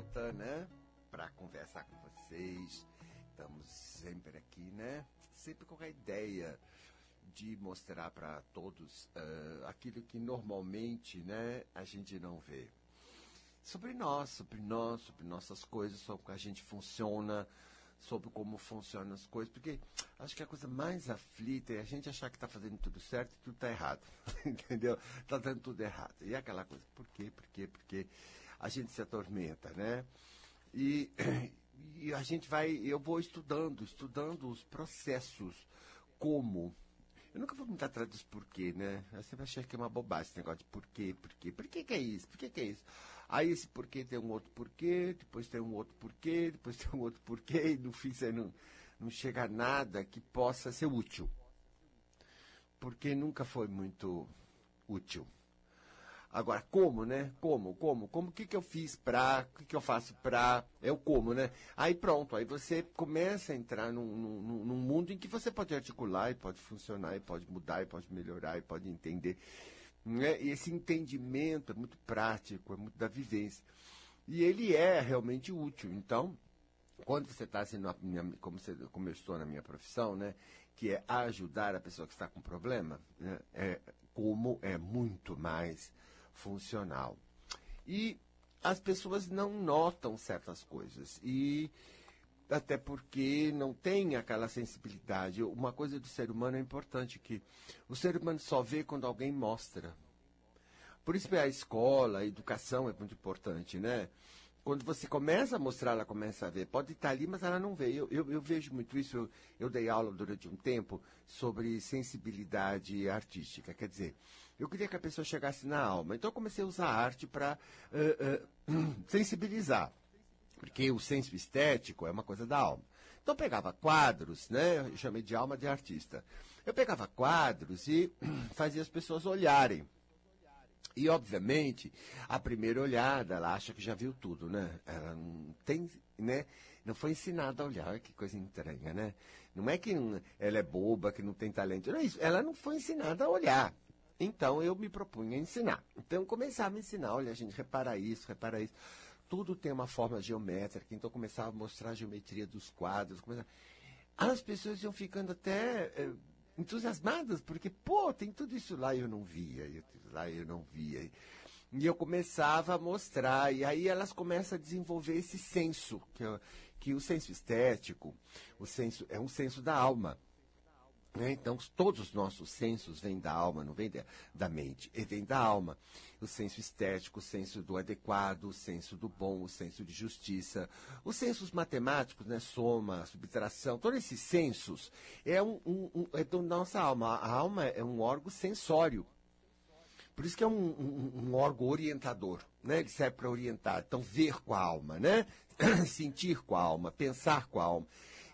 volta, né? Para conversar com vocês. Estamos sempre aqui, né? Sempre com a ideia de mostrar para todos uh, aquilo que normalmente, né, a gente não vê. Sobre nós, sobre nós, sobre nossas coisas, sobre como a gente funciona, sobre como funcionam as coisas, porque acho que a coisa mais aflita é a gente achar que está fazendo tudo certo e tudo está errado. Entendeu? Está dando tudo errado. E aquela coisa, por quê, por quê, por quê? A gente se atormenta, né? E, e a gente vai, eu vou estudando, estudando os processos, como eu nunca vou muito atrás dos porquê, né? Eu sempre achei que é uma bobagem esse negócio de porquê, porquê. Por que, é isso? Por que, que é isso? Aí esse porquê tem um outro porquê, depois tem um outro porquê, depois tem um outro porquê, e no fim você não, não chega a nada que possa ser útil. Porque nunca foi muito útil. Agora, como, né? Como, como? Como, o que, que eu fiz pra, o que, que eu faço pra, é o como, né? Aí pronto, aí você começa a entrar num, num, num mundo em que você pode articular e pode funcionar e pode mudar e pode melhorar e pode entender. Né? E esse entendimento é muito prático, é muito da vivência. E ele é realmente útil. Então, quando você está assim, você, como eu estou na minha profissão, né, que é ajudar a pessoa que está com problema, né, é, como é muito mais funcional. E as pessoas não notam certas coisas. E até porque não tem aquela sensibilidade. Uma coisa do ser humano é importante que o ser humano só vê quando alguém mostra. Por isso a escola, a educação é muito importante, né? quando você começa a mostrar, ela começa a ver. Pode estar ali, mas ela não vê. Eu, eu, eu vejo muito isso. Eu, eu, dei aula durante um tempo sobre sensibilidade artística. Quer dizer, eu queria que a pessoa chegasse na alma. Então eu comecei a usar a arte para uh, uh, sensibilizar. Porque o senso estético é uma coisa da alma. Então eu pegava quadros, né? Eu chamei de alma de artista. Eu pegava quadros e fazia as pessoas olharem e, obviamente, a primeira olhada, ela acha que já viu tudo, né? Ela não tem, né? Não foi ensinada a olhar, Olha que coisa estranha, né? Não é que ela é boba, que não tem talento, não é isso. Ela não foi ensinada a olhar. Então, eu me propunha a ensinar. Então, começava a ensinar, olha, gente, repara isso, repara isso. Tudo tem uma forma geométrica, então começava a mostrar a geometria dos quadros. As pessoas iam ficando até... Eh, entusiasmadas, porque, pô, tem tudo isso lá e eu não via, eu, lá eu não via. E eu começava a mostrar, e aí elas começam a desenvolver esse senso, que, que o senso estético, o senso é um senso da alma. Né? Então, todos os nossos sensos vêm da alma, não vêm da mente, e vêm da alma. O senso estético, o senso do adequado, o senso do bom, o senso de justiça. Os sensos matemáticos, né? soma, subtração, todos esses sensos é, um, um, um, é da nossa alma. A alma é um órgão sensório. Por isso que é um, um, um órgão orientador, né? Ele serve para orientar. Então, ver com a alma, né? Sentir com a alma, pensar com a alma.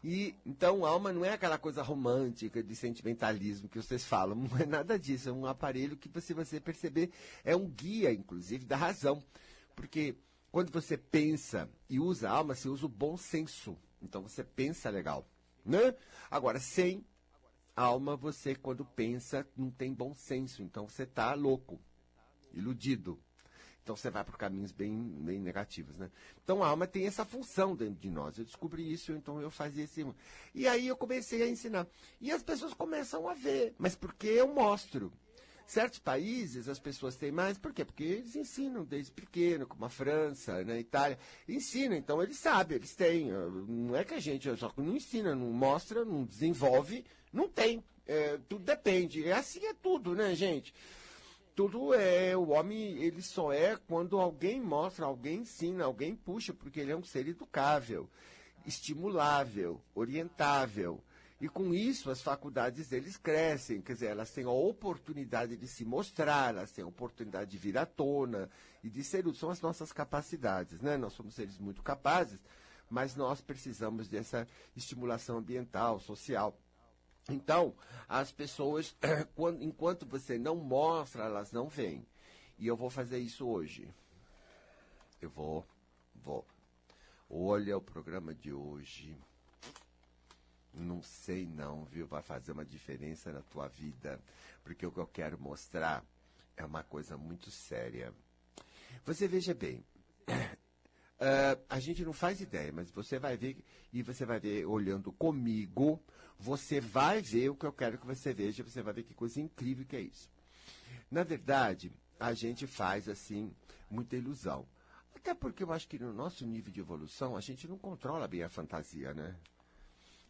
E então alma não é aquela coisa romântica de sentimentalismo que vocês falam, não é nada disso, é um aparelho que se você perceber é um guia, inclusive, da razão. Porque quando você pensa e usa alma, você usa o bom senso. Então você pensa legal, né? Agora sem alma, você quando pensa não tem bom senso, então você está louco, iludido. Então você vai por caminhos bem, bem negativos, né? Então a alma tem essa função dentro de nós. Eu descobri isso, então eu fazia esse. E aí eu comecei a ensinar. E as pessoas começam a ver, mas porque eu mostro. Certos países as pessoas têm mais, por quê? Porque eles ensinam desde pequeno, como a França, na né, Itália, ensinam, então eles sabem, eles têm. Não é que a gente só não ensina, não mostra, não desenvolve, não tem. É, tudo depende. É assim é tudo, né, gente? Tudo é o homem ele só é quando alguém mostra alguém ensina alguém puxa porque ele é um ser educável estimulável orientável. E com isso as faculdades deles crescem quer dizer elas têm a oportunidade de se mostrar elas têm a oportunidade de vir à tona e de ser são as nossas capacidades né? Nós somos seres muito capazes mas nós precisamos dessa estimulação ambiental social então, as pessoas, quando, enquanto você não mostra, elas não vêm. E eu vou fazer isso hoje. Eu vou, vou. Olha o programa de hoje. Não sei não, viu? Vai fazer uma diferença na tua vida. Porque o que eu quero mostrar é uma coisa muito séria. Você veja bem, Uh, a gente não faz ideia, mas você vai ver, e você vai ver olhando comigo, você vai ver o que eu quero que você veja, você vai ver que coisa incrível que é isso. Na verdade, a gente faz assim muita ilusão. Até porque eu acho que no nosso nível de evolução a gente não controla bem a fantasia, né?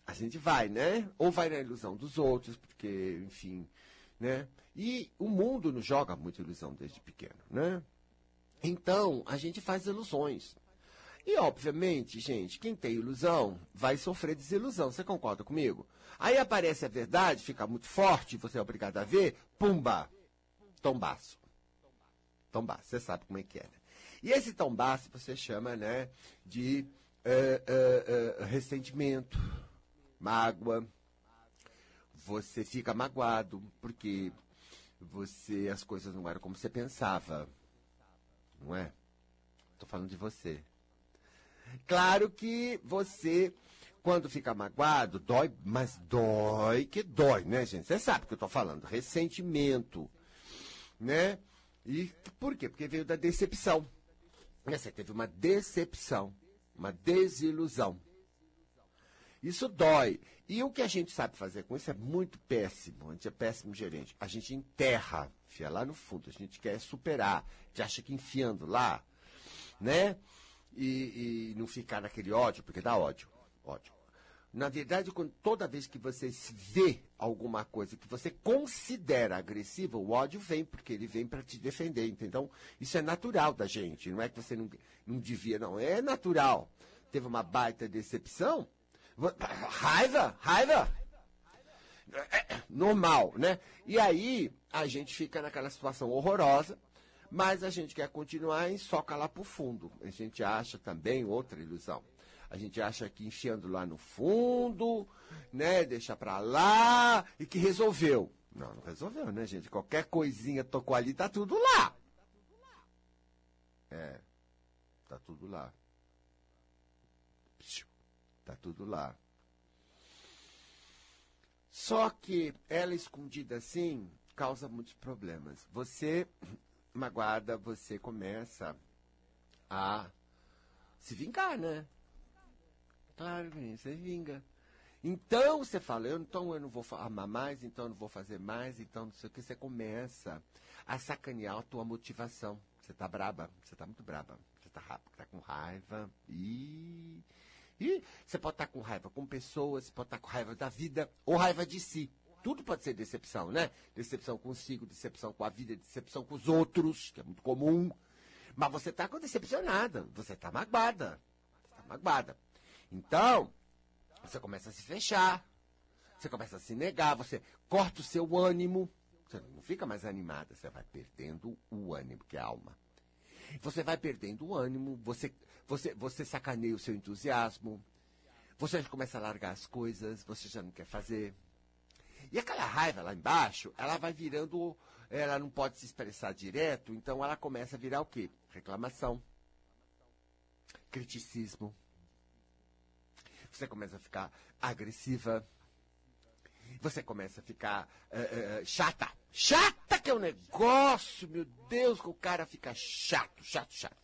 A gente vai, né? Ou vai na ilusão dos outros, porque, enfim, né? E o mundo nos joga muita ilusão desde pequeno, né? Então, a gente faz ilusões. E, obviamente, gente, quem tem ilusão vai sofrer desilusão. Você concorda comigo? Aí aparece a verdade, fica muito forte, você é obrigado a ver, pumba, tombaço. Tombaço, você sabe como é que é, né? E esse tombaço você chama, né, de uh, uh, uh, ressentimento, mágoa. Você fica magoado porque você as coisas não eram como você pensava, não é? Estou falando de você. Claro que você, quando fica magoado, dói, mas dói que dói, né, gente? Você sabe o que eu estou falando. Ressentimento, né? E por quê? Porque veio da decepção. Você teve uma decepção, uma desilusão. Isso dói. E o que a gente sabe fazer com isso é muito péssimo. A gente é péssimo gerente. A gente enterra, enfia lá no fundo. A gente quer superar. A gente acha que enfiando lá, né? E, e não ficar naquele ódio, porque dá ódio. Ódio. Na verdade, quando, toda vez que você vê alguma coisa que você considera agressiva, o ódio vem, porque ele vem para te defender, entendeu? Isso é natural da gente, não é que você não, não devia, não. É natural. Teve uma baita decepção. Raiva, raiva. É, normal, né? E aí a gente fica naquela situação horrorosa mas a gente quer continuar e soca lá para o fundo. A gente acha também outra ilusão. A gente acha que enfiando lá no fundo, né, deixa para lá e que resolveu. Não, não resolveu, né, gente? Qualquer coisinha tocou ali, tá tudo lá. É, tá tudo lá. Tá tudo lá. Só que ela escondida assim causa muitos problemas. Você magoada, você começa a se vingar, né? Claro, você vinga. Então você fala, eu, então eu não vou amar mais, então eu não vou fazer mais, então não sei o que. Você começa a sacanear a tua motivação. Você tá braba, você tá muito braba. Você tá, tá com raiva. E, e você pode estar tá com raiva com pessoas, você pode estar tá com raiva da vida ou raiva de si tudo pode ser decepção, né? Decepção consigo, decepção com a vida, decepção com os outros, que é muito comum. Mas você está decepcionada, você está magoada. Está magoada. Então, você começa a se fechar, você começa a se negar, você corta o seu ânimo, você não fica mais animada, você vai perdendo o ânimo, que é a alma. Você vai perdendo o ânimo, você, você, você sacaneia o seu entusiasmo, você já começa a largar as coisas, você já não quer fazer, e aquela raiva lá embaixo, ela vai virando, ela não pode se expressar direto, então ela começa a virar o quê? Reclamação, criticismo. Você começa a ficar agressiva. Você começa a ficar uh, uh, chata. Chata que é o um negócio, meu Deus, que o cara fica chato, chato, chato.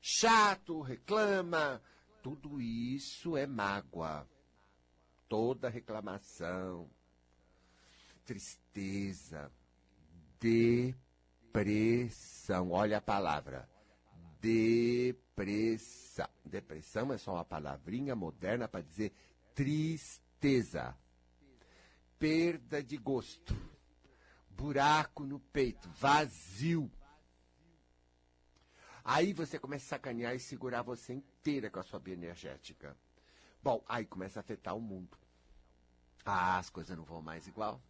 Chato, reclama. Tudo isso é mágoa. Toda reclamação, tristeza, depressão. Olha a palavra. Depressão. Depressão é só uma palavrinha moderna para dizer tristeza. Perda de gosto. Buraco no peito. Vazio. Aí você começa a sacanear e segurar você inteira com a sua bioenergética. Bom, aí começa a afetar o mundo. Ah, as coisas não vão mais igual.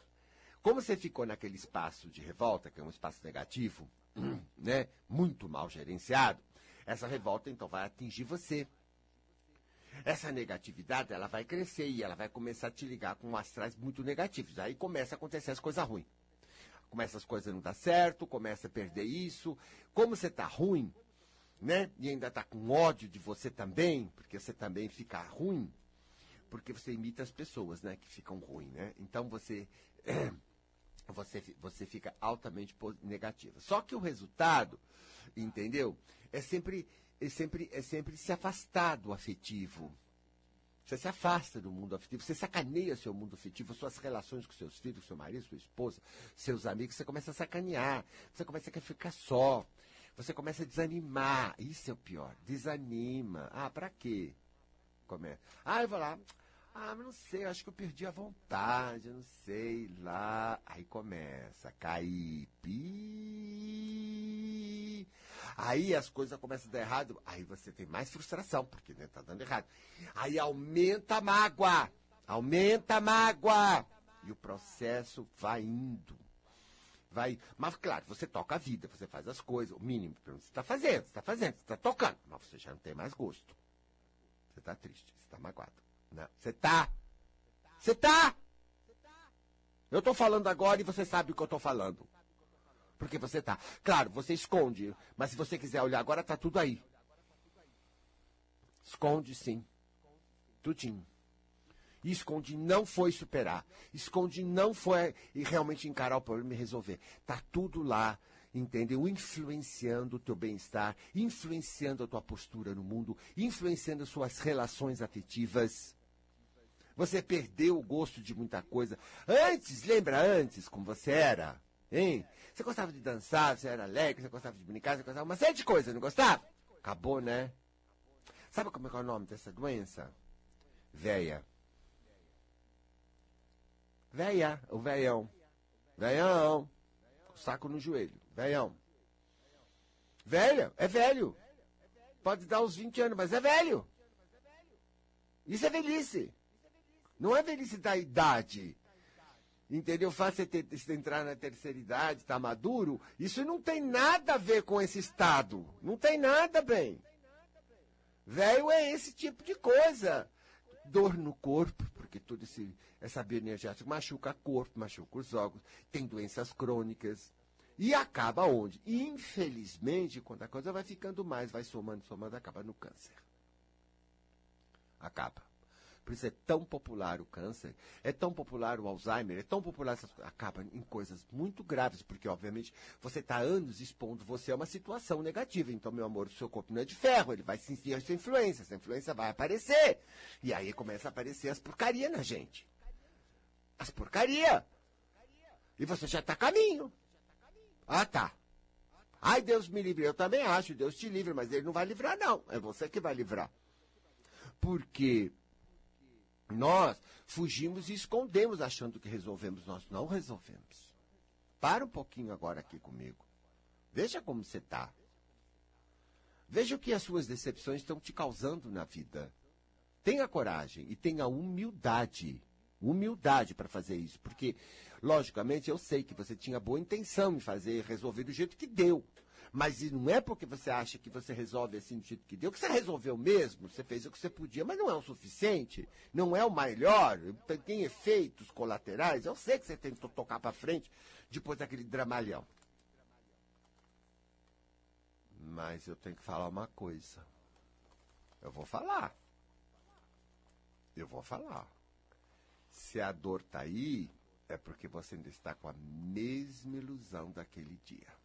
Como você ficou naquele espaço de revolta, que é um espaço negativo, né, muito mal gerenciado, essa revolta então vai atingir você. Essa negatividade, ela vai crescer e ela vai começar a te ligar com astrais muito negativos. Aí começa a acontecer as coisas ruins. Começa as coisas a não dar certo, começa a perder isso. Como você está ruim, né? E ainda está com ódio de você também, porque você também fica ruim, porque você imita as pessoas, né? Que ficam ruins, né? Então você você, você fica altamente negativa. Só que o resultado, entendeu? É sempre é sempre, é sempre se afastar do afetivo. Você se afasta do mundo afetivo, você sacaneia seu mundo afetivo, suas relações com seus filhos, seu marido, sua esposa, seus amigos, você começa a sacanear, você começa a ficar só, você começa a desanimar. Isso é o pior, desanima. Ah, pra quê? Começa. Ah, eu vou lá. Ah, mas não sei, acho que eu perdi a vontade, não sei, lá. Aí começa cair. Pi. Aí as coisas começam a dar errado, aí você tem mais frustração, porque né, tá dando errado. Aí aumenta a mágoa, aumenta a mágoa. E o processo vai indo. Vai, mas claro, você toca a vida, você faz as coisas, o mínimo que você está fazendo, você está fazendo, você está tocando, mas você já não tem mais gosto. Você está triste, você está magoado. Não, você está. Você está. Eu estou falando agora e você sabe o que eu estou falando. Porque você tá. Claro, você esconde, mas se você quiser olhar agora, tá tudo aí. Esconde sim. Tudinho. E esconde não foi superar. Esconde não foi realmente encarar o problema e resolver. Tá tudo lá, entendeu? Influenciando o teu bem-estar, influenciando a tua postura no mundo, influenciando as suas relações afetivas. Você perdeu o gosto de muita coisa. Antes, lembra antes como você era? Hein? Você gostava de dançar, você era alegre, você gostava de brincar, você gostava uma série de coisas, não gostava? Acabou, né? Sabe como é, é o nome dessa doença? Véia. Véia, o veião. Veião. O saco no joelho. Veião. Velha, é velho. Pode dar uns 20 anos, mas é velho. Isso é velhice. Não é velhice da idade. Entendeu? Faz você, entrar na terceira idade, estar tá maduro. Isso não tem nada a ver com esse estado. Não tem nada, bem. Velho é esse tipo de coisa. Dor no corpo, porque toda essa bioenergética machuca o corpo, machuca os órgãos. Tem doenças crônicas. E acaba onde? Infelizmente, quando a coisa vai ficando mais, vai somando, somando, acaba no câncer. Acaba. Por isso é tão popular o câncer, é tão popular o Alzheimer, é tão popular essas. Acaba em coisas muito graves, porque, obviamente, você está anos expondo você a uma situação negativa. Então, meu amor, o seu corpo não é de ferro, ele vai sentir essa influência, essa influência vai aparecer. E aí começa a aparecer as porcarias na gente. As porcarias. E você já está a caminho. Ah, tá. Ai, Deus me livre. Eu também acho, Deus te livre, mas ele não vai livrar, não. É você que vai livrar. Porque nós fugimos e escondemos achando que resolvemos. Nós não resolvemos. Para um pouquinho agora aqui comigo. Veja como você está. Veja o que as suas decepções estão te causando na vida. Tenha coragem e tenha humildade. Humildade para fazer isso. Porque, logicamente, eu sei que você tinha boa intenção em fazer, resolver do jeito que deu. Mas não é porque você acha que você resolve assim do jeito que deu, que você resolveu mesmo, você fez o que você podia, mas não é o suficiente, não é o melhor, tem efeitos colaterais. Eu sei que você tentou tocar para frente depois daquele dramalhão. Mas eu tenho que falar uma coisa. Eu vou falar. Eu vou falar. Se a dor tá aí, é porque você ainda está com a mesma ilusão daquele dia.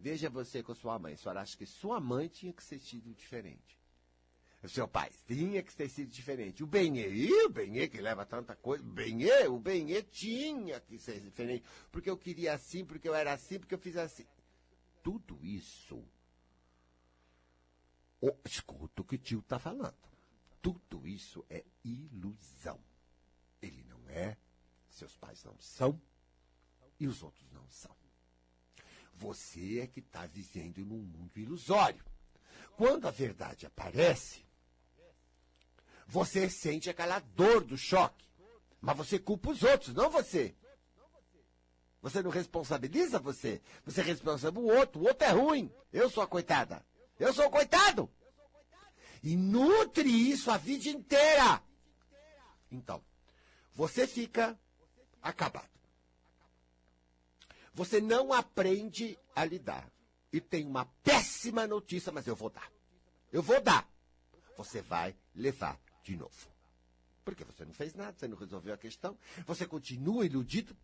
Veja você com sua mãe. A senhora acha que sua mãe tinha que ser sido diferente. O seu pai tinha que ter sido diferente. O Benê, o Benê que leva tanta coisa. O Benê, o Benê tinha que ser diferente. Porque eu queria assim, porque eu era assim, porque eu fiz assim. Tudo isso. Oh, escuta o que o tio está falando. Tudo isso é ilusão. Ele não é, seus pais não são, e os outros não são. Você é que está vivendo num mundo ilusório. Quando a verdade aparece, você sente aquela dor do choque. Mas você culpa os outros, não você. Você não responsabiliza você. Você responsabiliza o outro. O outro é ruim. Eu sou a coitada. Eu sou o coitado. E nutre isso a vida inteira. Então, você fica acabado. Você não aprende a lidar. E tem uma péssima notícia, mas eu vou dar. Eu vou dar. Você vai levar de novo. Porque você não fez nada, você não resolveu a questão, você continua iludido.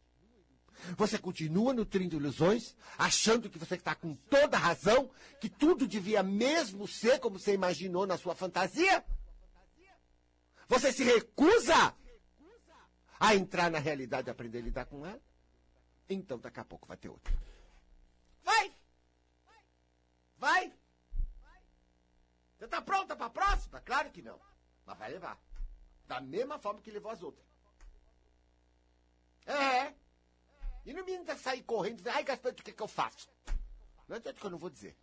Você continua nutrindo ilusões, achando que você está com toda razão, que tudo devia mesmo ser como você imaginou na sua fantasia? Você se recusa a entrar na realidade e aprender a lidar com ela? Então daqui a pouco vai ter outra. Vai! Vai! Você está pronta para a próxima? Claro que não. Mas vai levar. Da mesma forma que levou as outras. É. E não me ainda sair correndo e dizer, ai, Gaspar, o que, é que eu faço? Não adianta que eu não vou dizer.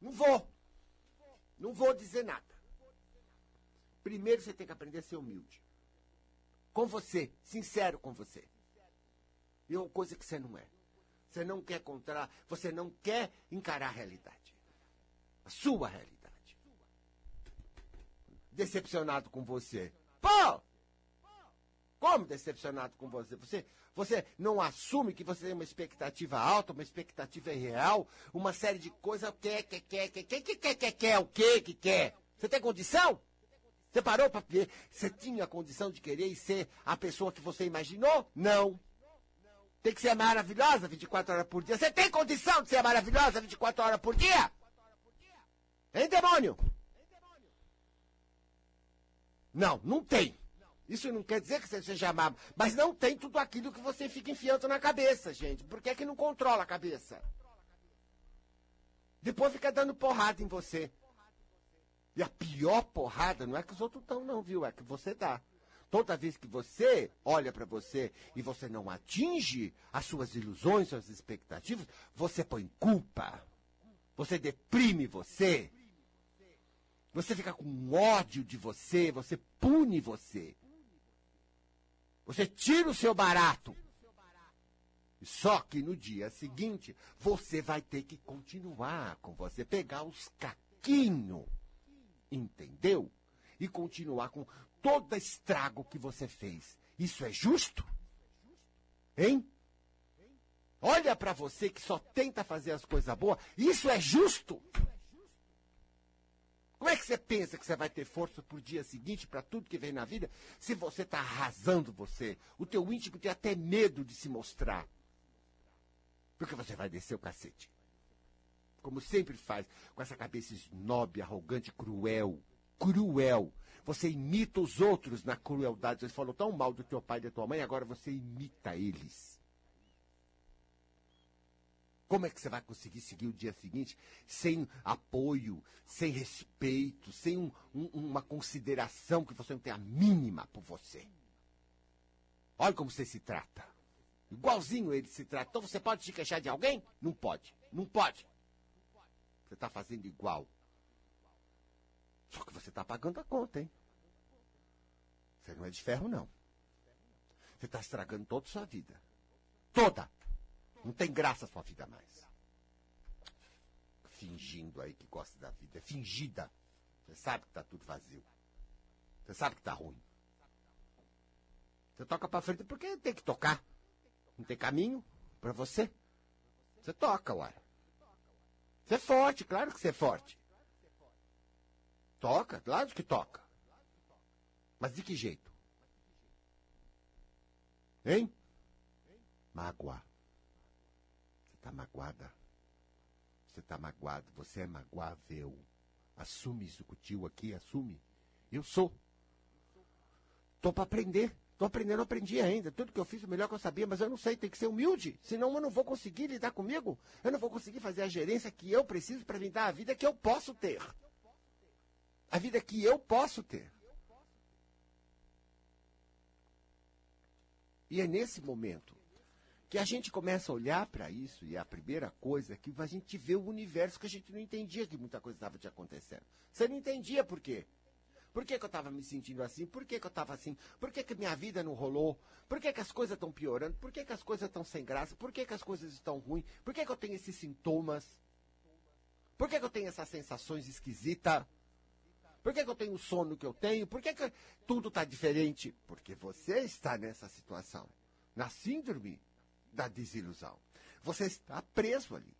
Não vou. Não vou dizer nada. Primeiro você tem que aprender a ser humilde. Com você, sincero com você. E uma coisa que você não é. Você não quer encontrar, você não quer encarar a realidade. A sua realidade. Decepcionado com você. Pô! Como decepcionado com você? Você, você não assume que você tem uma expectativa alta, uma expectativa real, uma série de coisas, quer, quer, quer, quer, quer, quer, quer, quer, quer, o que que quer? Você tem condição? Você parou para ver? Você tinha condição de querer e ser a pessoa que você imaginou? Não. Tem que ser maravilhosa 24 horas por dia. Você tem condição de ser maravilhosa 24 horas por dia? Hein, demônio? Não, não tem. Isso não quer dizer que você seja amado, mas não tem tudo aquilo que você fica enfiando na cabeça, gente. Por que é que não controla a cabeça? Depois fica dando porrada em você. E a pior porrada não é que os outros estão, não, viu? É que você dá. Toda vez que você olha para você e você não atinge as suas ilusões, suas expectativas, você põe culpa. Você deprime você. Você fica com ódio de você, você pune você. Você tira o seu barato. Só que no dia seguinte, você vai ter que continuar com você, pegar os caquinhos, entendeu? E continuar com todo estrago que você fez. Isso é justo? Hein? Olha para você que só tenta fazer as coisas boas. Isso é justo? Como é que você pensa que você vai ter força pro dia seguinte, para tudo que vem na vida, se você está arrasando você? O teu íntimo tem até medo de se mostrar. Porque você vai descer o cacete. Como sempre faz, com essa cabeça snob, arrogante, cruel. Cruel. Você imita os outros na crueldade. Você falou tão mal do teu pai e da tua mãe, agora você imita eles. Como é que você vai conseguir seguir o dia seguinte sem apoio, sem respeito, sem um, um, uma consideração que você não tem a mínima por você? Olha como você se trata. Igualzinho ele se trata. Então você pode se queixar de alguém? Não pode. Não pode. Você está fazendo igual. Só que você está pagando a conta, hein? Você não é de ferro, não. Você está estragando toda a sua vida. Toda. Não tem graça a sua vida mais. Fingindo aí que gosta da vida. É fingida. Você sabe que está tudo vazio. Você sabe que está ruim. Você toca para frente porque tem que tocar. Não tem caminho para você. Você toca, uai. Você é forte, claro que você é forte. Toca, claro que toca. Mas de que jeito? Hein? Mágoa está magoada. Você está magoado, você é magoável. Assume isso com o tio aqui, assume. Eu sou. Estou para aprender. Estou aprendendo, não aprendi ainda. Tudo que eu fiz, o melhor que eu sabia, mas eu não sei, tem que ser humilde. Senão eu não vou conseguir lidar comigo. Eu não vou conseguir fazer a gerência que eu preciso para me dar a vida que eu posso ter. A vida que eu posso ter. E é nesse momento que a gente começa a olhar para isso, e a primeira coisa é que a gente vê o universo que a gente não entendia que muita coisa estava te acontecendo. Você não entendia por quê. Por que, que eu estava me sentindo assim? Por que, que eu estava assim? Por que, que minha vida não rolou? Por que, que as coisas estão piorando? Por que, que as coisas estão sem graça? Por que, que as coisas estão ruins? Por que, que eu tenho esses sintomas? Por que, que eu tenho essas sensações esquisitas? Por que, que eu tenho o sono que eu tenho? Por que, que tudo está diferente? Porque você está nessa situação. Na síndrome da desilusão. Você está preso ali.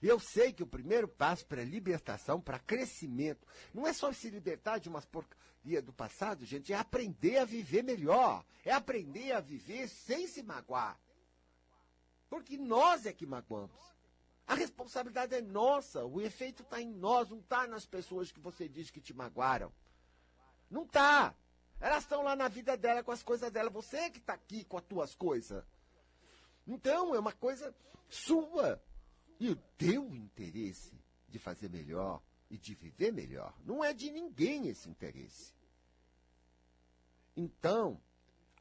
Eu sei que o primeiro passo para libertação, para crescimento, não é só se libertar de umas porcarias do passado, gente, é aprender a viver melhor. É aprender a viver sem se magoar. Porque nós é que magoamos. A responsabilidade é nossa, o efeito está em nós, não está nas pessoas que você diz que te magoaram. Não está. Elas estão lá na vida dela com as coisas dela. Você que está aqui com as tuas coisas. Então, é uma coisa sua. E o teu interesse de fazer melhor e de viver melhor não é de ninguém esse interesse. Então,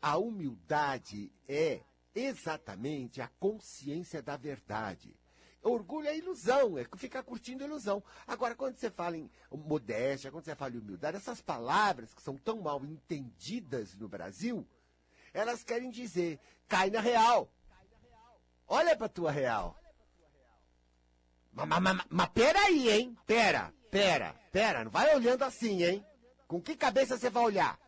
a humildade é exatamente a consciência da verdade. Orgulho é ilusão, é ficar curtindo ilusão. Agora, quando você fala em modéstia, quando você fala em humildade, essas palavras que são tão mal entendidas no Brasil, elas querem dizer, cai na real. Olha pra tua real. Mas, mas, mas, mas peraí, hein? Pera, pera, pera. Não vai olhando assim, hein? Com que cabeça você vai olhar?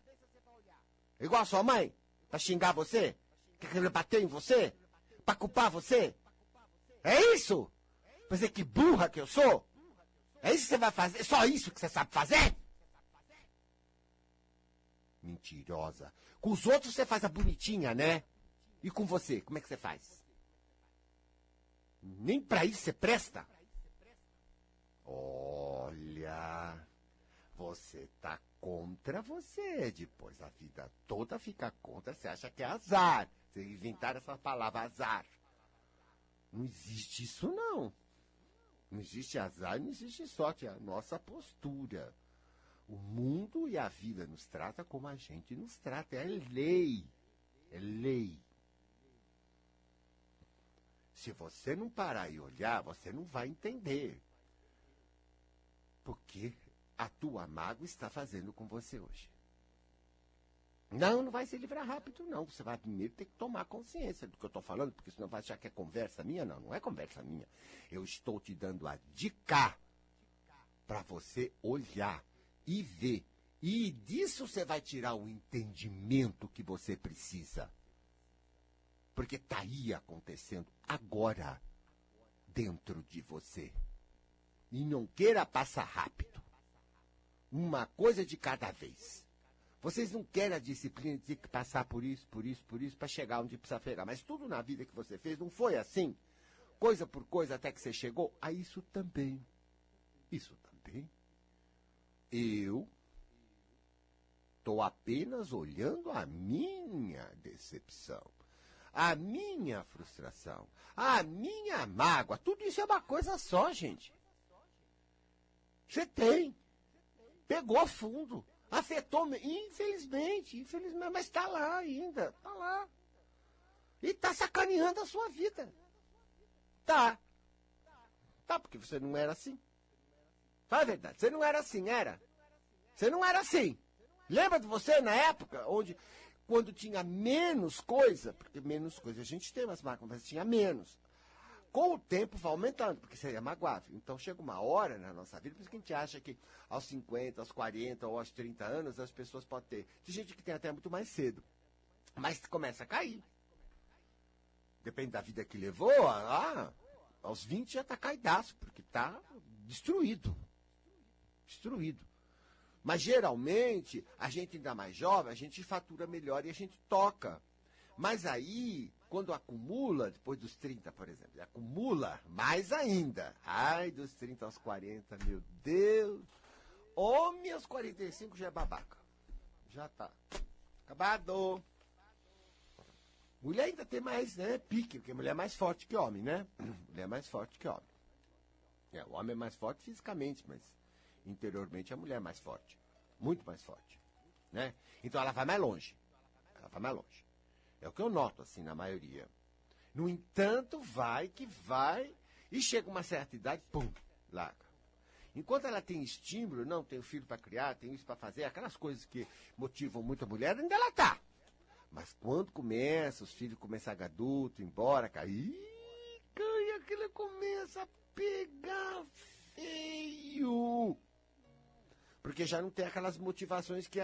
Igual a sua mãe? Pra xingar você? Quer bater em você? Pra culpar você? É isso? Dizer que burra que eu sou? É isso que você vai fazer? Só isso que você sabe fazer? Mentirosa. Com os outros você faz a bonitinha, né? E com você, como é que você faz? Nem para isso você presta? Olha, você tá contra você. Depois a vida toda fica contra, você acha que é azar. Você inventar essa palavra azar. Não existe isso, não. Não existe azar, não existe sorte. É a nossa postura. O mundo e a vida nos trata como a gente nos trata. É lei. É lei. Se você não parar e olhar, você não vai entender. Porque a tua mágoa está fazendo com você hoje. Não, não vai se livrar rápido, não. Você vai primeiro ter que tomar consciência do que eu estou falando, porque senão vai achar que é conversa minha. Não, não é conversa minha. Eu estou te dando a dica para você olhar e ver. E disso você vai tirar o entendimento que você precisa. Porque está aí acontecendo agora, dentro de você. E não queira passar rápido. Uma coisa de cada vez. Vocês não querem a disciplina de ter que passar por isso, por isso, por isso, para chegar onde precisa chegar. Mas tudo na vida que você fez não foi assim. Coisa por coisa até que você chegou. A isso também. Isso também. Eu estou apenas olhando a minha decepção a minha frustração, a minha mágoa, tudo isso é uma coisa só, gente. Você tem. Pegou fundo. Afetou, infelizmente, infelizmente, mas está lá ainda, está lá. E está sacaneando a sua vida. Tá. Tá, porque você não era assim. Fala a verdade, você não era assim, era? Você não era assim. Lembra de você na época onde quando tinha menos coisa, porque menos coisa a gente tem umas máquinas, mas tinha menos. Com o tempo vai aumentando, porque seria magoável. Então chega uma hora na nossa vida, por isso que a gente acha que aos 50, aos 40 ou aos 30 anos as pessoas podem ter. Tem gente que tem até muito mais cedo. Mas começa a cair. Depende da vida que levou, ah, aos 20 já está caidaço, porque está destruído. Destruído. Mas geralmente, a gente ainda mais jovem, a gente fatura melhor e a gente toca. Mas aí, quando acumula, depois dos 30, por exemplo, acumula mais ainda. Ai, dos 30 aos 40, meu Deus. Homem aos 45 já é babaca. Já tá. Acabado. Mulher ainda tem mais, né, pique, porque mulher é mais forte que homem, né? Mulher é mais forte que homem. É, o homem é mais forte fisicamente, mas interiormente a mulher é mais forte. Muito mais forte. Né? Então ela vai mais longe. Ela vai mais longe. É o que eu noto, assim, na maioria. No entanto, vai que vai, e chega uma certa idade, pum, larga. Enquanto ela tem estímulo, não, tem filho para criar, tem isso para fazer, aquelas coisas que motivam muito a mulher, ainda ela tá. Mas quando começa, os filhos começam a adulto, embora, cair, cai, aquilo começa a pegar feio porque já não tem aquelas motivações que,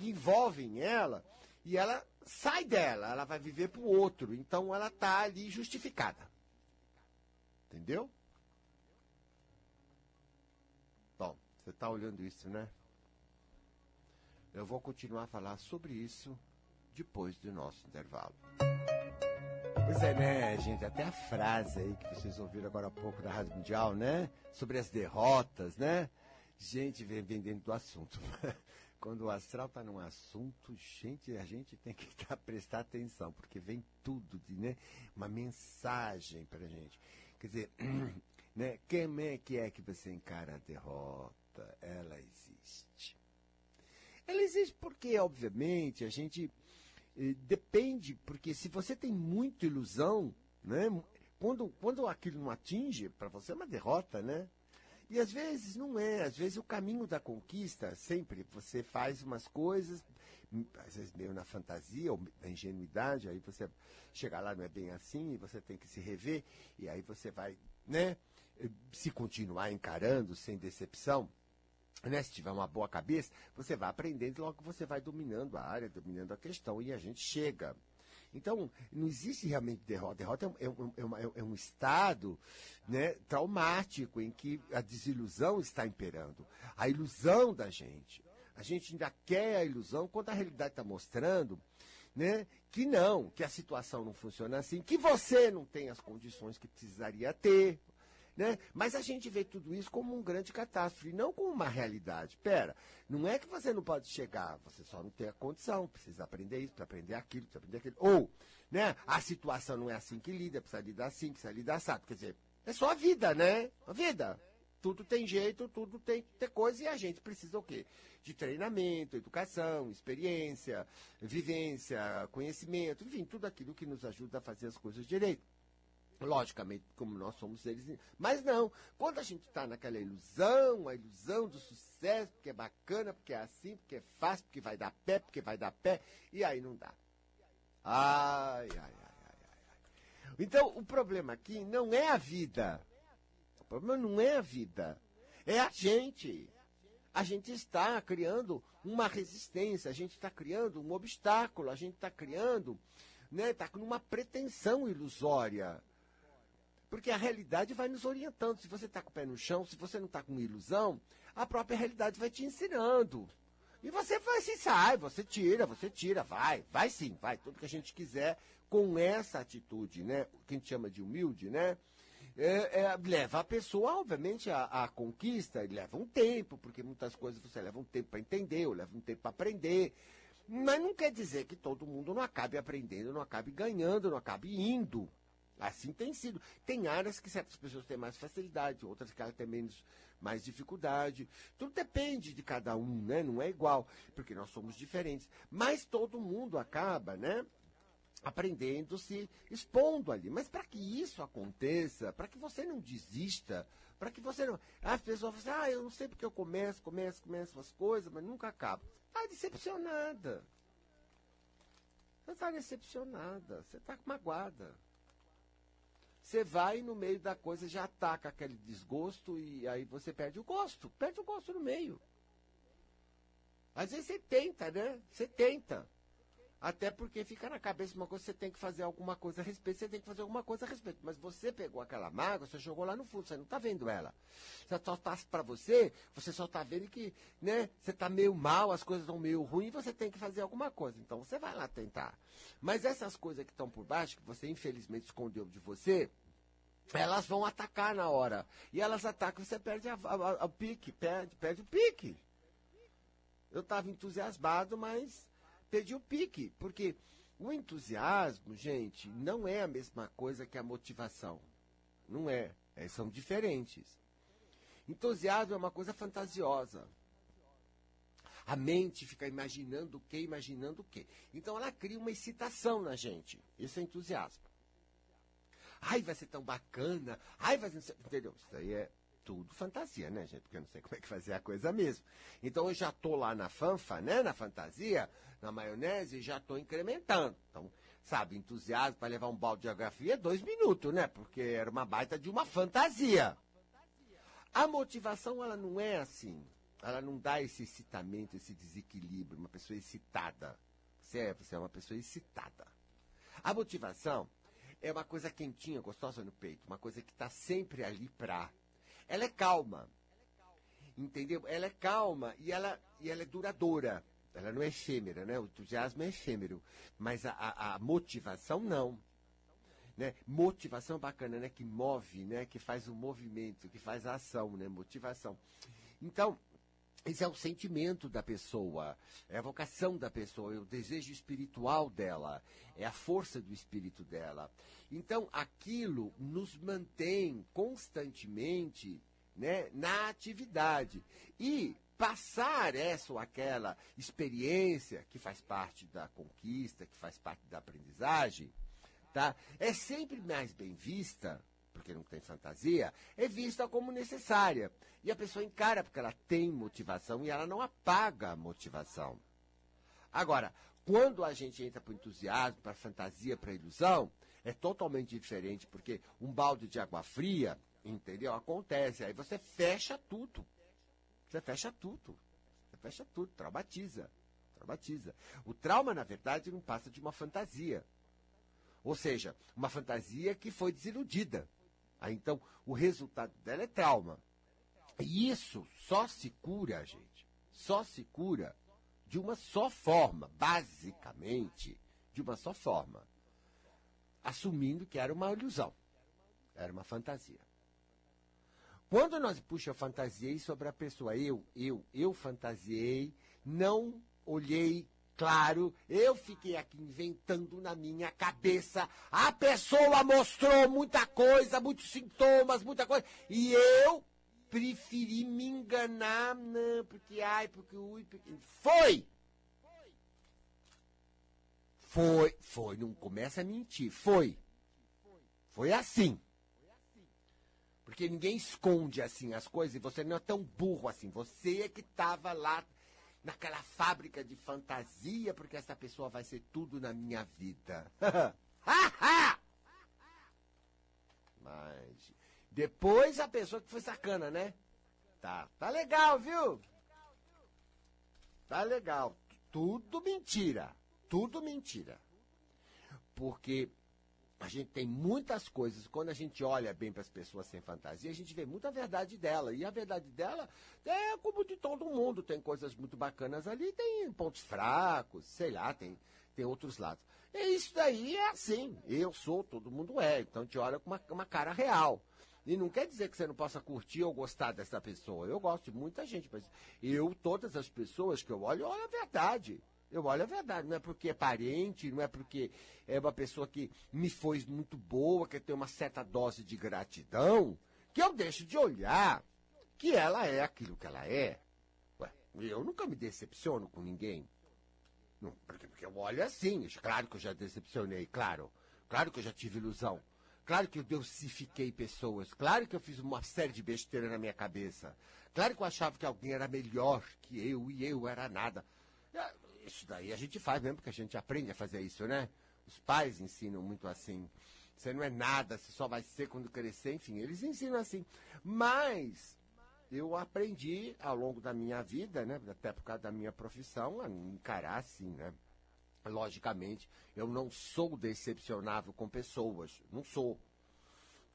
envolvem ela e ela sai dela, ela vai viver para o outro. Então ela está ali justificada. Entendeu? Você está olhando isso, né? Eu vou continuar a falar sobre isso depois do nosso intervalo. Pois é, né, gente? Até a frase aí que vocês ouviram agora há pouco da Rádio Mundial, né? Sobre as derrotas, né? Gente, vem, vem dentro do assunto. Quando o astral está num assunto, gente, a gente tem que tá, prestar atenção, porque vem tudo, de, né? Uma mensagem para gente. Quer dizer, né? Como é que é que você encara a derrota? Ela existe. Ela existe porque, obviamente, a gente eh, depende, porque se você tem muita ilusão, né? Quando, quando aquilo não atinge, para você é uma derrota, né? E às vezes não é, às vezes o caminho da conquista, sempre você faz umas coisas, às vezes meio na fantasia ou na ingenuidade, aí você chega lá não é bem assim, e você tem que se rever, e aí você vai, né, se continuar encarando sem decepção, né, se tiver uma boa cabeça, você vai aprendendo e logo você vai dominando a área, dominando a questão, e a gente chega. Então, não existe realmente derrota. Derrota é, um, é, uma, é um estado né, traumático em que a desilusão está imperando. A ilusão da gente. A gente ainda quer a ilusão quando a realidade está mostrando né, que não, que a situação não funciona assim, que você não tem as condições que precisaria ter. Né? Mas a gente vê tudo isso como um grande catástrofe, não como uma realidade. Pera, não é que você não pode chegar, você só não tem a condição, precisa aprender isso, precisa aprender aquilo, precisa aprender aquilo. Ou, né, a situação não é assim que lida, precisa lidar assim, precisa lidar assim. Quer dizer, é só a vida, né? A vida. Tudo tem jeito, tudo tem, tem coisa, e a gente precisa o quê? De treinamento, educação, experiência, vivência, conhecimento, enfim, tudo aquilo que nos ajuda a fazer as coisas direito. Logicamente, como nós somos seres. Mas não, quando a gente está naquela ilusão, a ilusão do sucesso, porque é bacana, porque é assim, porque é fácil, porque vai dar pé, porque vai dar pé, e aí não dá. Ai, ai, ai, ai, ai. Então, o problema aqui não é a vida. O problema não é a vida. É a gente. A gente está criando uma resistência, a gente está criando um obstáculo, a gente está criando, né, está com uma pretensão ilusória. Porque a realidade vai nos orientando. Se você está com o pé no chão, se você não está com ilusão, a própria realidade vai te ensinando. E você vai se sai, você tira, você tira, vai, vai sim, vai, tudo que a gente quiser com essa atitude, né? Que a gente chama de humilde, né? É, é, leva a pessoa, obviamente, à, à conquista, leva um tempo, porque muitas coisas você leva um tempo para entender, ou leva um tempo para aprender. Mas não quer dizer que todo mundo não acabe aprendendo, não acabe ganhando, não acabe indo. Assim tem sido. Tem áreas que certas pessoas têm mais facilidade, outras que têm menos, mais dificuldade. Tudo depende de cada um, né? Não é igual, porque nós somos diferentes. Mas todo mundo acaba, né? Aprendendo, se expondo ali. Mas para que isso aconteça, para que você não desista, para que você não. As pessoas falam assim, ah, eu não sei porque eu começo, começo, começo as coisas, mas nunca acabo. Está decepcionada. Você está decepcionada, você está magoada. Você vai no meio da coisa, já ataca aquele desgosto e aí você perde o gosto. Perde o gosto no meio. Às vezes você tenta, né? Você tenta. Até porque fica na cabeça uma coisa, você tem que fazer alguma coisa a respeito, você tem que fazer alguma coisa a respeito. Mas você pegou aquela mágoa, você jogou lá no fundo, você não está vendo ela. Você só está para você, você só está vendo que, né, você está meio mal, as coisas estão meio ruins, você tem que fazer alguma coisa. Então você vai lá tentar. Mas essas coisas que estão por baixo, que você infelizmente escondeu de você, elas vão atacar na hora. E elas atacam, você perde o pique, perde, perde o pique. Eu estava entusiasmado, mas perdi o pique. Porque o entusiasmo, gente, não é a mesma coisa que a motivação. Não é. é são diferentes. Entusiasmo é uma coisa fantasiosa. A mente fica imaginando o que, imaginando o que. Então ela cria uma excitação na gente. Isso é entusiasmo. Ai, vai ser tão bacana. Ai, vai ser. Entendeu? Isso aí é tudo fantasia, né, gente? Porque eu não sei como é que fazer a coisa mesmo. Então eu já tô lá na fanfa, né? Na fantasia, na maionese, já tô incrementando. Então, sabe, entusiasmo para levar um balde de geografia é dois minutos, né? Porque era uma baita de uma fantasia. A motivação, ela não é assim. Ela não dá esse excitamento, esse desequilíbrio. Uma pessoa excitada. Você é, você é uma pessoa excitada. A motivação é uma coisa quentinha, gostosa no peito. Uma coisa que está sempre ali pra. Ela é calma. entendeu? Ela é calma e ela, e ela é duradoura. Ela não é efêmera, né? O entusiasmo é efêmero, mas a, a, a motivação não. Né? Motivação bacana, né? Que move, né? Que faz o movimento, que faz a ação, né? Motivação. Então, esse é o sentimento da pessoa, é a vocação da pessoa, é o desejo espiritual dela, é a força do espírito dela. Então, aquilo nos mantém constantemente né, na atividade. E passar essa ou aquela experiência que faz parte da conquista, que faz parte da aprendizagem, tá? É sempre mais bem vista, porque não tem fantasia, é vista como necessária. E a pessoa encara porque ela tem motivação e ela não apaga a motivação. Agora, quando a gente entra para o entusiasmo, para a fantasia, para a ilusão, é totalmente diferente, porque um balde de água fria, entendeu? Acontece, aí você fecha tudo. Você fecha tudo. Você fecha tudo, traumatiza. Traumatiza. O trauma, na verdade, não passa de uma fantasia. Ou seja, uma fantasia que foi desiludida. Então, o resultado dela é trauma. E isso só se cura, gente. Só se cura de uma só forma, basicamente, de uma só forma. Assumindo que era uma ilusão. Era uma fantasia. Quando nós, puxa, eu fantasiei sobre a pessoa, eu, eu, eu fantasiei, não olhei claro, eu fiquei aqui inventando na minha cabeça. A pessoa mostrou muita coisa, muitos sintomas, muita coisa. E eu preferi me enganar, não, porque ai, porque ui, porque. Foi! Foi, foi, não começa a mentir, foi. Foi assim. Porque ninguém esconde assim as coisas e você não é tão burro assim. Você é que estava lá naquela fábrica de fantasia, porque essa pessoa vai ser tudo na minha vida. Mas depois a pessoa que foi sacana, né? Tá, tá legal, viu? Tá legal. Tudo mentira. Tudo mentira. Porque a gente tem muitas coisas, quando a gente olha bem para as pessoas sem fantasia, a gente vê muita verdade dela. E a verdade dela é como de todo mundo. Tem coisas muito bacanas ali, tem pontos fracos, sei lá, tem, tem outros lados. E isso daí é assim. Eu sou, todo mundo é. Então te olha com uma, uma cara real. E não quer dizer que você não possa curtir ou gostar dessa pessoa. Eu gosto de muita gente, mas eu, todas as pessoas que eu olho, olho a verdade. Eu olho a verdade, não é porque é parente, não é porque é uma pessoa que me foi muito boa, que tem uma certa dose de gratidão, que eu deixo de olhar que ela é aquilo que ela é. Ué, eu nunca me decepciono com ninguém. Não, porque, eu olho assim, claro que eu já decepcionei, claro. Claro que eu já tive ilusão. Claro que eu deusifiquei pessoas. Claro que eu fiz uma série de besteiras na minha cabeça. Claro que eu achava que alguém era melhor que eu e eu era nada. Isso daí a gente faz mesmo, porque a gente aprende a fazer isso, né? Os pais ensinam muito assim. Você não é nada, você só vai ser quando crescer, enfim, eles ensinam assim. Mas eu aprendi ao longo da minha vida, né? Até por causa da minha profissão, a encarar assim, né? Logicamente, eu não sou decepcionável com pessoas, não sou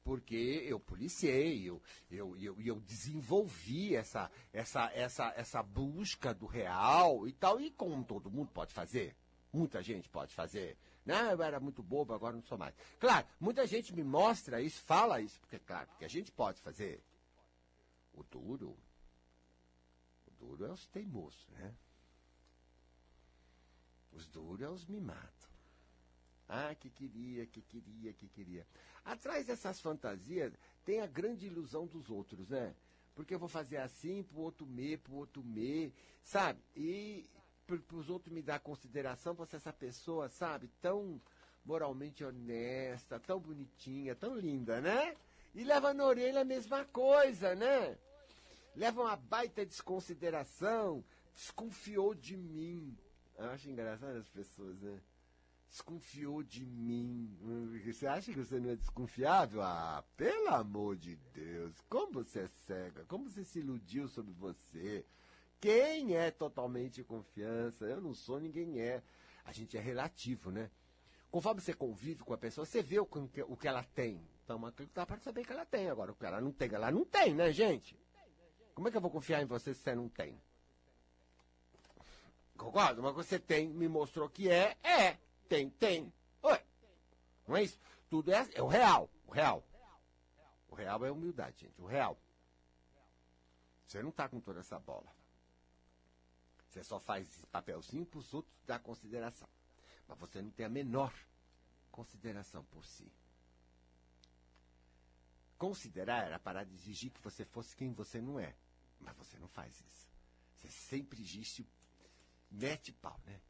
porque eu policiei, eu, eu, eu, eu desenvolvi essa, essa, essa, essa busca do real e tal, e como todo mundo pode fazer, muita gente pode fazer. Né? Eu era muito bobo, agora não sou mais. Claro, muita gente me mostra isso, fala isso, porque, claro, porque a gente pode fazer. O duro, o duro é os teimosos, né? Os duros é os mimados. Ah, que queria, que queria, que queria. Atrás dessas fantasias tem a grande ilusão dos outros, né? Porque eu vou fazer assim pro outro me, pro outro me, sabe? E para os outros me dar consideração, você essa pessoa, sabe? Tão moralmente honesta, tão bonitinha, tão linda, né? E leva na orelha a mesma coisa, né? Leva uma baita desconsideração, desconfiou de mim. Eu acho engraçado as pessoas, né? Desconfiou de mim. Você acha que você não é desconfiável? Ah, pelo amor de Deus, como você é cega, como você se iludiu sobre você. Quem é totalmente confiança? Eu não sou, ninguém é. A gente é relativo, né? Conforme você convive com a pessoa, você vê o que, o que ela tem. Então, aquilo dá para saber que ela tem. Agora, o que ela não tem, ela não tem, né, gente? Como é que eu vou confiar em você se você não tem? Concordo? Mas você tem, me mostrou que é, é. Tem, tem. Oi. Não é isso? Tudo é, é o real. O real. O real é humildade, gente. O real. Você não está com toda essa bola. Você só faz papelzinho para os outros dar consideração. Mas você não tem a menor consideração por si. Considerar era parar de exigir que você fosse quem você não é. Mas você não faz isso. Você sempre existe, mete pau, né?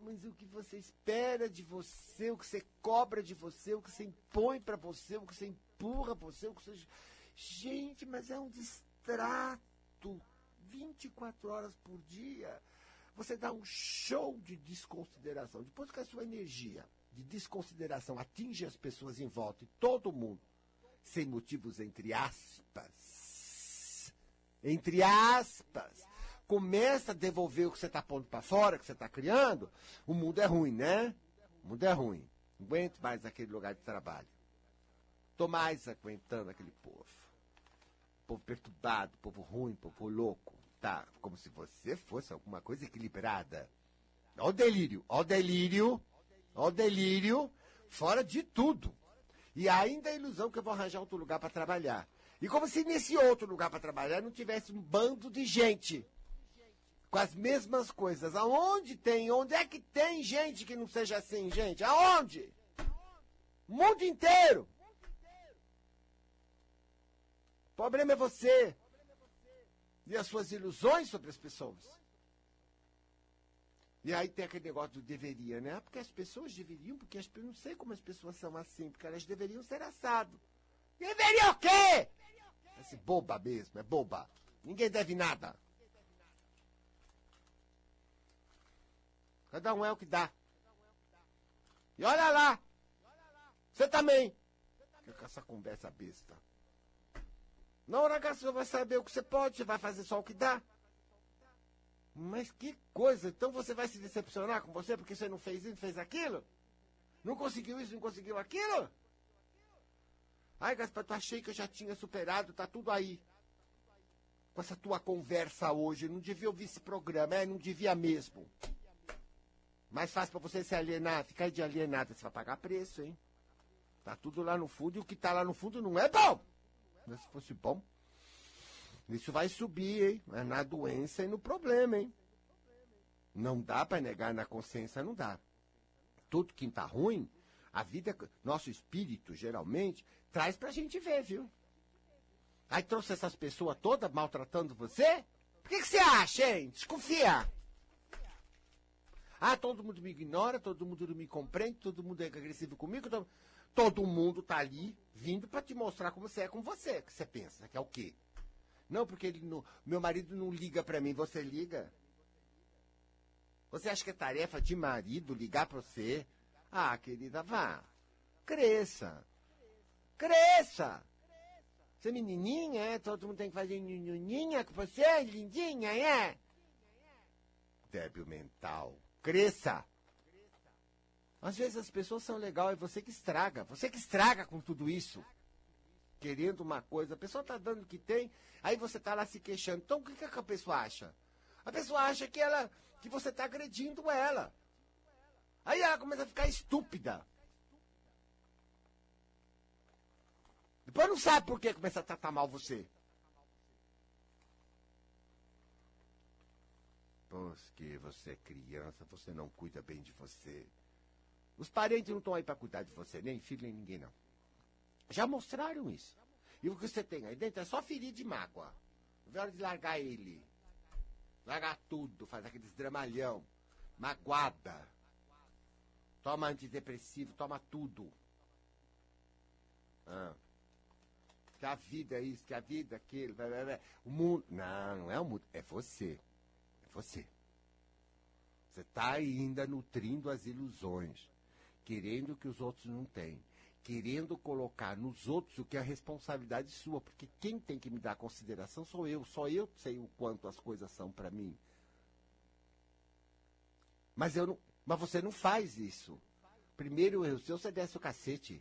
Mas o que você espera de você, o que você cobra de você, o que você impõe para você, o que você empurra você, o que você. Gente, mas é um distrato. 24 horas por dia. Você dá um show de desconsideração. Depois que a sua energia de desconsideração atinge as pessoas em volta e todo mundo, sem motivos entre aspas, entre aspas, começa a devolver o que você está pondo para fora, que você está criando, o mundo é ruim, né? O mundo é ruim. Não aguento mais aquele lugar de trabalho. Estou mais aguentando aquele povo. Povo perturbado, povo ruim, povo louco. Tá, como se você fosse alguma coisa equilibrada. Olha o delírio, olha o delírio, olha o delírio, fora de tudo. E ainda a ilusão que eu vou arranjar outro lugar para trabalhar. E como se nesse outro lugar para trabalhar não tivesse um bando de gente com as mesmas coisas. Aonde tem? Onde é que tem gente que não seja assim, gente? Aonde? Mundo inteiro. O problema é você e as suas ilusões sobre as pessoas. E aí tem aquele negócio do deveria, né? Porque as pessoas deveriam, porque as, eu não sei como as pessoas são assim, porque elas deveriam ser assado. Deveria o quê? Esse boba mesmo, é boba. Ninguém deve nada. Cada um é o que dá. E olha lá. Você também. Com essa conversa besta. Na hora que você vai saber o que você pode, você vai fazer só o que dá. Mas que coisa! Então você vai se decepcionar com você porque você não fez isso, fez aquilo? Não conseguiu isso, não conseguiu aquilo? Ai, Gaspar, tu achei que eu já tinha superado, tá tudo aí. Com essa tua conversa hoje, não devia ouvir esse programa, é, não devia mesmo. Mais fácil para você se alienar, ficar de alienada, você vai pagar preço, hein? Tá tudo lá no fundo e o que tá lá no fundo não é bom. Mas se fosse bom, isso vai subir, hein? Mas na doença e no problema, hein? Não dá para negar na consciência, não dá. Tudo que está ruim, a vida, nosso espírito, geralmente, traz pra gente ver, viu? Aí trouxe essas pessoas todas maltratando você? Por que, que você acha, hein? Desconfia. Ah, todo mundo me ignora, todo mundo não me compreende, todo mundo é agressivo comigo. Todo, todo mundo tá ali vindo para te mostrar como você é com você. Que você pensa, que é o quê? Não, porque ele não, meu marido não liga para mim, você liga? Você acha que é tarefa de marido ligar para você? Ah, querida, vá. Cresça. Cresça. Você é menininha, é? Todo mundo tem que fazer nhinhinha com você, lindinha, é? Débil mental. Cresça. Às vezes as pessoas são legais, é você que estraga. Você que estraga com tudo isso querendo uma coisa, a pessoa está dando o que tem, aí você está lá se queixando. Então o que, que a pessoa acha? A pessoa acha que ela que você está agredindo ela. Aí ela começa a ficar estúpida. Depois não sabe por que começa a tratar mal você. Porque você é criança, você não cuida bem de você. Os parentes não estão aí para cuidar de você, nem filho, nem ninguém, não. Já mostraram isso. E o que você tem aí dentro é só ferir de mágoa. Não é hora de largar ele. Largar tudo, fazer aqueles dramalhão. Magoada. Toma antidepressivo, toma tudo. Ah. Que a vida é isso, que a vida é aquilo. Blá, blá, blá. O mundo. Não, não é o mundo. É você. Você. Você está ainda nutrindo as ilusões. Querendo que os outros não têm querendo colocar nos outros o que é a responsabilidade sua, porque quem tem que me dar consideração sou eu, só eu sei o quanto as coisas são para mim. Mas eu não, mas você não faz isso. Primeiro erro seu, você desce o cacete.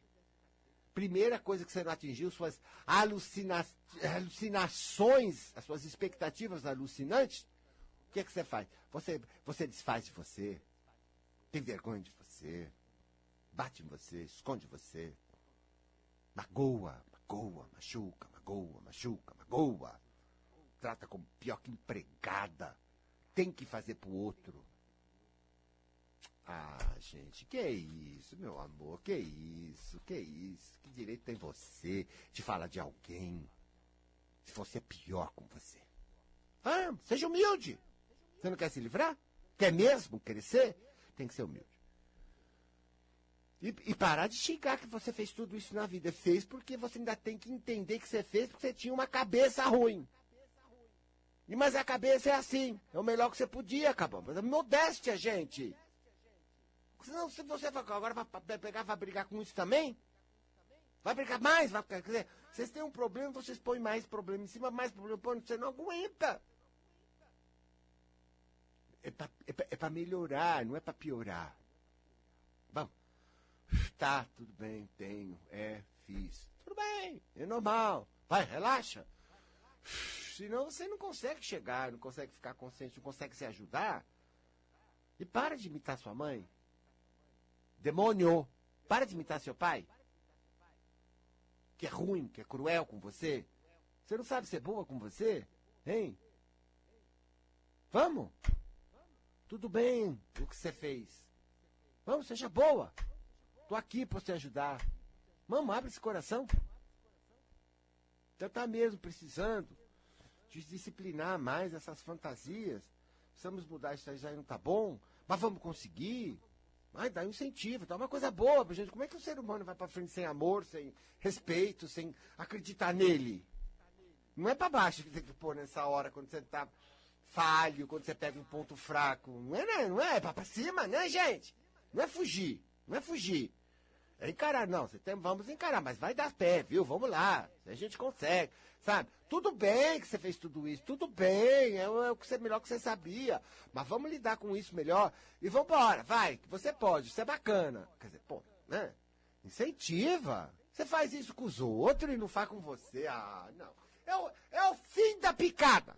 Primeira coisa que você não atingiu, suas alucina alucinações, as suas expectativas alucinantes. Que é que você faz? Você, você desfaz de você. Tem vergonha de você. Bate em você, esconde você. Magoa, magoa, machuca, magoa, machuca, magoa. Trata como pior que empregada. Tem que fazer pro outro. Ah, gente, que isso, meu amor, que isso, que isso. Que direito tem você de falar de alguém se você é pior com você? Ah, seja humilde. Você não quer se livrar? Quer mesmo crescer? Tem que ser humilde. E, e, parar de xingar que você fez tudo isso na vida. Fez porque você ainda tem que entender que você fez porque você tinha uma cabeça ruim. E, mas a cabeça é assim. É o melhor que você podia, acabou. É modéstia, gente. Senão, se você agora vai pegar, vai brigar com isso também? Vai brigar mais? Vai, quer dizer, vocês têm um problema, vocês põem mais problema em cima, mais problema, põe, você não aguenta. É para é é melhorar, não é para piorar. Vamos. Tá, tudo bem, tenho, é, fiz. Tudo bem, é normal. Vai, relaxa. Senão você não consegue chegar, não consegue ficar consciente, não consegue se ajudar. E para de imitar sua mãe. Demônio! Para de imitar seu pai. Que é ruim, que é cruel com você. Você não sabe ser boa com você? Hein? Vamos? Tudo bem o que você fez. Vamos, seja boa. Tô aqui para te ajudar. Vamos, abre esse coração. Você tá mesmo precisando de disciplinar mais essas fantasias. Precisamos mudar isso aí, já não tá bom. Mas vamos conseguir. Ai, dá incentivo, dá uma coisa boa gente. Como é que o ser humano vai pra frente sem amor, sem respeito, sem acreditar nele? Não é para baixo que tem que pôr nessa hora, quando você tá falho, quando você pega um ponto fraco. Não é, né? não é, é pra cima, né, gente? Não é fugir, não é fugir. É encarar, não, você tem, vamos encarar, mas vai dar pé, viu? Vamos lá, a gente consegue, sabe? Tudo bem que você fez tudo isso, tudo bem, é, é o que você, melhor que você sabia, mas vamos lidar com isso melhor e vamos embora, vai, você pode, isso é bacana. Quer dizer, pô, né? Incentiva. Você faz isso com os outros e não faz com você. Ah, não. É o, é o fim da picada.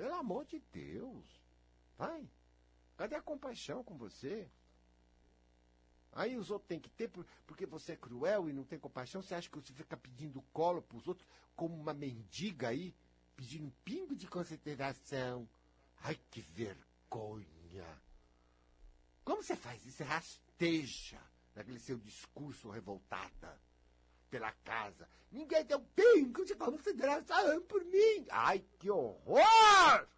Pelo amor de Deus. Vai. Cadê a compaixão com você? Aí os outros têm que ter, porque você é cruel e não tem compaixão. Você acha que você fica pedindo colo para os outros como uma mendiga aí, pedindo um pingo de consideração? Ai, que vergonha! Como você faz isso? Você rasteja naquele seu discurso revoltada pela casa. Ninguém deu pingo de consideração por mim. Ai, que horror!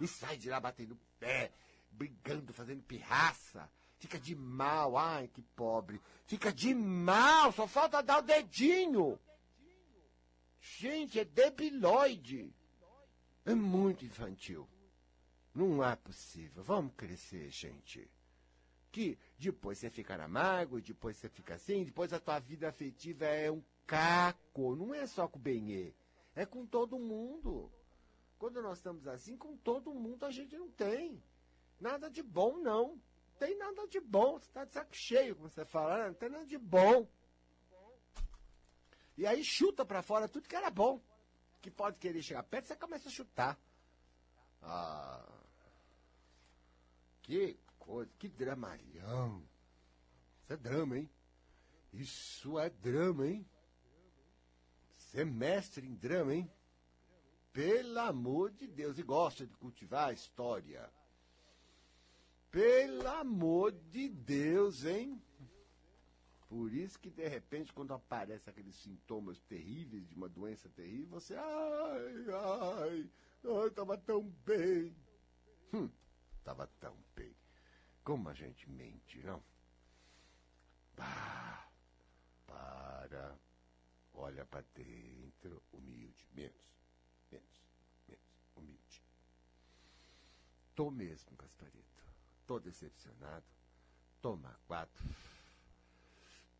E sai de lá batendo pé, brigando, fazendo pirraça. Fica de mal, ai que pobre. Fica de mal, só falta dar o dedinho. Gente, é debilóide. É muito infantil. Não é possível. Vamos crescer, gente. Que depois você fica na mágoa, depois você fica assim, depois a tua vida afetiva é um caco. Não é só com o Benê. É com todo mundo. Quando nós estamos assim, com todo mundo a gente não tem. Nada de bom, não tem nada de bom. Você está de saco cheio, como você fala, né? não tem nada de bom. E aí chuta para fora tudo que era bom. Que pode querer chegar perto, você começa a chutar. Ah, que coisa, que dramalhão. Isso é drama, hein? Isso é drama, hein? Você é em drama, hein? Pelo amor de Deus. E gosta de cultivar a história. Pelo amor de Deus, hein? Por isso que, de repente, quando aparecem aqueles sintomas terríveis de uma doença terrível, você. Ai, ai, ai, tava tão bem. Hum, tava tão bem. Como a gente mente, não? Bah, para. Olha para dentro, humilde. Menos, menos, menos, humilde. Tô mesmo, Gasparito. Tô decepcionado. Toma quatro.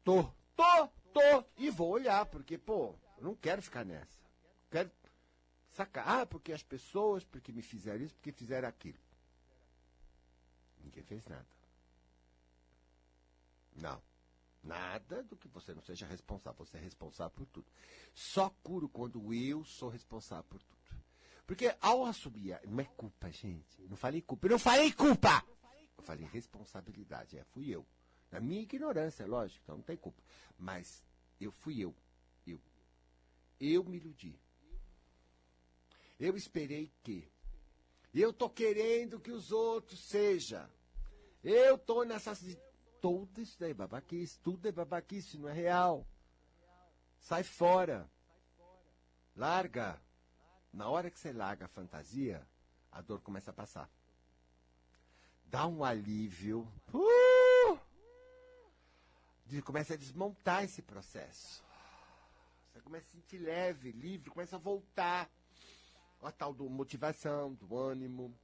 Tô, tô, tô. E vou olhar, porque, pô, não quero ficar nessa. Quero sacar. Ah, porque as pessoas, porque me fizeram isso, porque fizeram aquilo. Ninguém fez nada. Não. Nada do que você não seja responsável. Você é responsável por tudo. Só curo quando eu sou responsável por tudo. Porque ao assumir, não é culpa, gente. Não falei culpa. Eu não falei culpa! Eu falei responsabilidade. É, fui eu. Na minha ignorância, lógico, então não tem culpa. Mas eu fui eu. Eu. Eu me iludi. Eu esperei que. Eu tô querendo que os outros sejam. Eu tô nessa. Tudo isso daí, babaquice. Tudo é babaquice, não é real. Sai fora. Larga. Na hora que você larga a fantasia, a dor começa a passar. Dá um alívio. Uh! Começa a desmontar esse processo. Você começa a se sentir leve, livre, começa a voltar. A tal do motivação, do ânimo.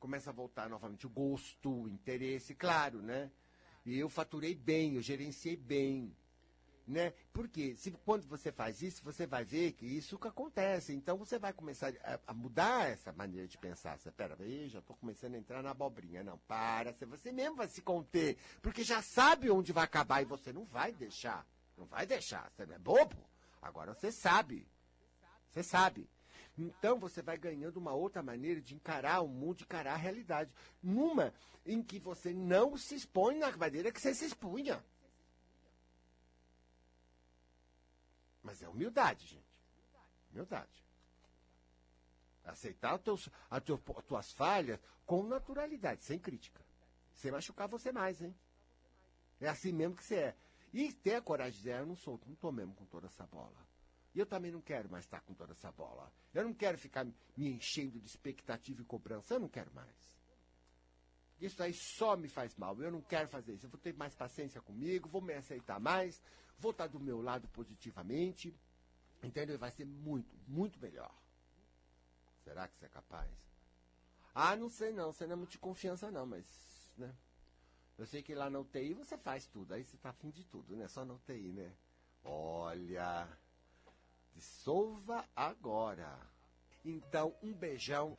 Começa a voltar novamente o gosto, o interesse, claro, né? E eu faturei bem, eu gerenciei bem né? Porque se, quando você faz isso, você vai ver que isso que acontece. Então você vai começar a, a mudar essa maneira de pensar. Você, pera aí, já estou começando a entrar na abobrinha. Não, para, você mesmo vai se conter. Porque já sabe onde vai acabar e você não vai deixar. Não vai deixar. Você não é bobo. Agora você sabe. Você sabe. Então você vai ganhando uma outra maneira de encarar o mundo, de encarar a realidade. Numa em que você não se expõe na maneira que você se expunha. Mas é humildade, gente. Humildade. Aceitar teus, as tuas falhas com naturalidade, sem crítica. Sem machucar você mais, hein? É assim mesmo que você é. E ter a coragem de dizer, eu não sou, não tô mesmo com toda essa bola. E eu também não quero mais estar com toda essa bola. Eu não quero ficar me enchendo de expectativa e cobrança. Eu não quero mais. Isso aí só me faz mal. Eu não quero fazer isso. Eu vou ter mais paciência comigo, vou me aceitar mais, vou estar do meu lado positivamente. Entendeu? Vai ser muito, muito melhor. Será que você é capaz? Ah, não sei não. Você não é muito de confiança não, mas, né? Eu sei que lá na UTI você faz tudo. Aí você tá afim de tudo, né? Só na UTI, né? Olha, dissolva agora. Então, um beijão.